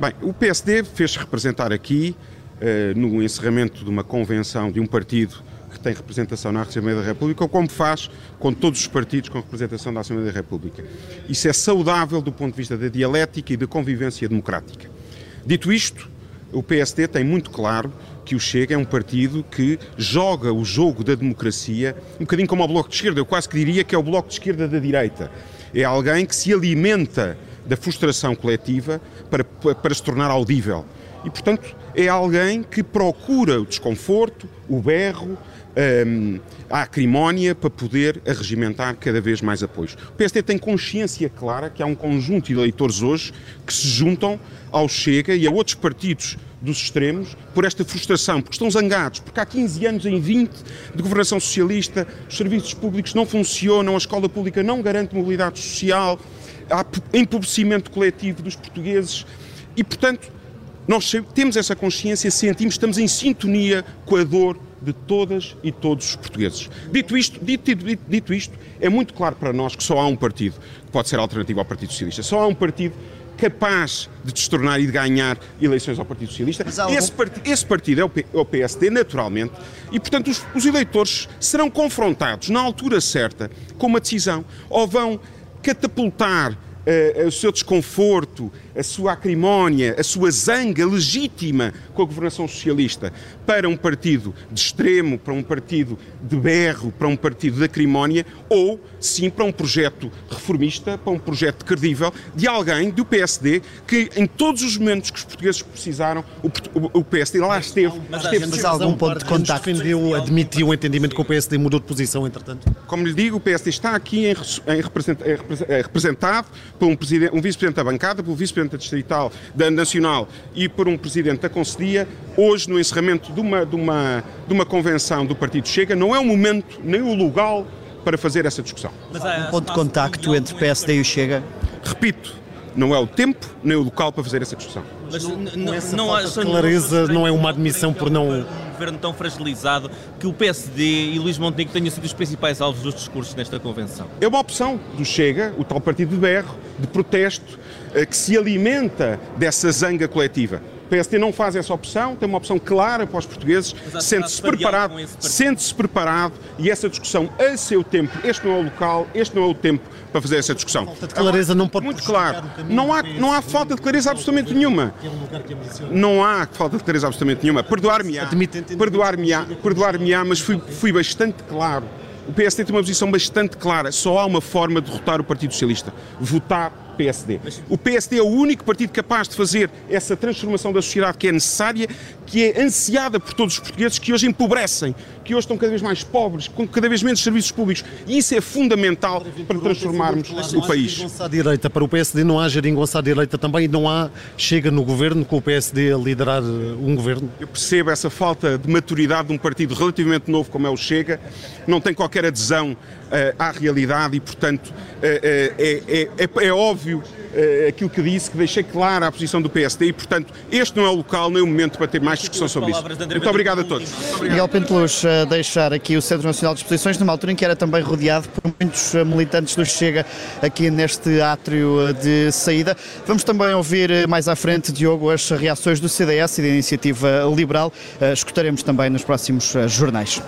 Bem, o PSD fez-se representar aqui uh, no encerramento de uma convenção de um partido que tem representação na Assembleia da República, ou como faz com todos os partidos com representação da Assembleia da República. Isso é saudável do ponto de vista da dialética e da convivência democrática. Dito isto, o PSD tem muito claro que o Chega é um partido que joga o jogo da democracia um bocadinho como o Bloco de Esquerda. Eu quase que diria que é o Bloco de Esquerda da direita. É alguém que se alimenta da frustração coletiva para, para se tornar audível. E, portanto, é alguém que procura o desconforto, o berro, um, a acrimónia para poder arregimentar cada vez mais apoios. O PSD tem consciência clara que há um conjunto de eleitores hoje que se juntam ao Chega e a outros partidos dos extremos por esta frustração, porque estão zangados, porque há 15 anos em 20 de governação socialista, os serviços públicos não funcionam, a escola pública não garante mobilidade social, há empobrecimento coletivo dos portugueses e, portanto, nós temos essa consciência, sentimos, estamos em sintonia com a dor de todas e todos os portugueses. Dito isto, dito, dito, dito isto, é muito claro para nós que só há um partido que pode ser alternativo ao Partido Socialista. Só há um partido capaz de destornar e de ganhar eleições ao Partido Socialista. Esse, part esse, partido é o, é o PSD, naturalmente, e, portanto, os, os eleitores serão confrontados na altura certa com uma decisão. Ou vão catapultar uh, o seu desconforto, a sua acrimónia, a sua zanga legítima com a governação socialista para um partido de extremo, para um partido de berro, para um partido de acrimónia, ou sim para um projeto reformista, para um projeto credível de alguém do PSD que em todos os momentos que os portugueses precisaram, o, o PSD lá esteve. Mas, esteve mas há algum ponto de contacto? Defendeu, admitiu o entendimento que o PSD mudou de posição, entretanto? Como lhe digo, o PSD está aqui em, em representado por um, um vice-presidente da bancada, pelo vice-presidente da distrital, da nacional e por um presidente da Conselhia, hoje no encerramento de uma, de uma, de uma convenção do Partido Chega, não é o momento nem o lugar para fazer essa discussão. Mas há um ponto de contacto entre PSD e o Chega? Repito, não é o tempo nem o local para fazer essa discussão. Mas não, não, não há clareza, não é uma admissão por não. Governo tão fragilizado que o PSD e Luís Montenegro tenham sido os principais alvos dos discursos nesta convenção? É uma opção do Chega, o tal partido de berro, de protesto, eh, que se alimenta dessa zanga coletiva. O PSD não faz essa opção, tem uma opção clara para os portugueses, sente-se preparado, sente-se preparado e essa discussão a seu tempo. Este não é o local, este não é o tempo para fazer essa discussão. Falta de clareza não pode muito claro. Não há, não há falta de clareza absolutamente nenhuma. Não há falta de clareza absolutamente nenhuma. Perdoar-me-á, perdoar-me-á, perdoar-me-á, mas fui, fui bastante claro. O PSD tem uma posição bastante clara. Só há uma forma de derrotar o Partido Socialista: votar PSD. O PSD é o único partido capaz de fazer essa transformação da sociedade que é necessária, que é ansiada por todos os portugueses, que hoje empobrecem, que hoje estão cada vez mais pobres, com cada vez menos serviços públicos. E isso é fundamental para transformarmos o país. À direita, para o PSD não há geringonça à direita também, não há chega no governo com o PSD a liderar uh, um governo? Eu percebo essa falta de maturidade de um partido relativamente novo como é o Chega, não tem qualquer adesão à realidade e, portanto, uh, é, é, é, é óbvio uh, aquilo que disse, que deixei clara a posição do PSD e, portanto, este não é o local nem o momento para ter mais discussão sobre isso. Muito obrigado a todos. Miguel Penteluz deixar aqui o Centro Nacional de Exposições numa altura em que era também rodeado por muitos eh, militantes do Chega aqui neste átrio eh, de saída. Vamos também ouvir mais à frente, Diogo, as reações do CDS e da Iniciativa Liberal. Escutaremos também nos próximos jornais.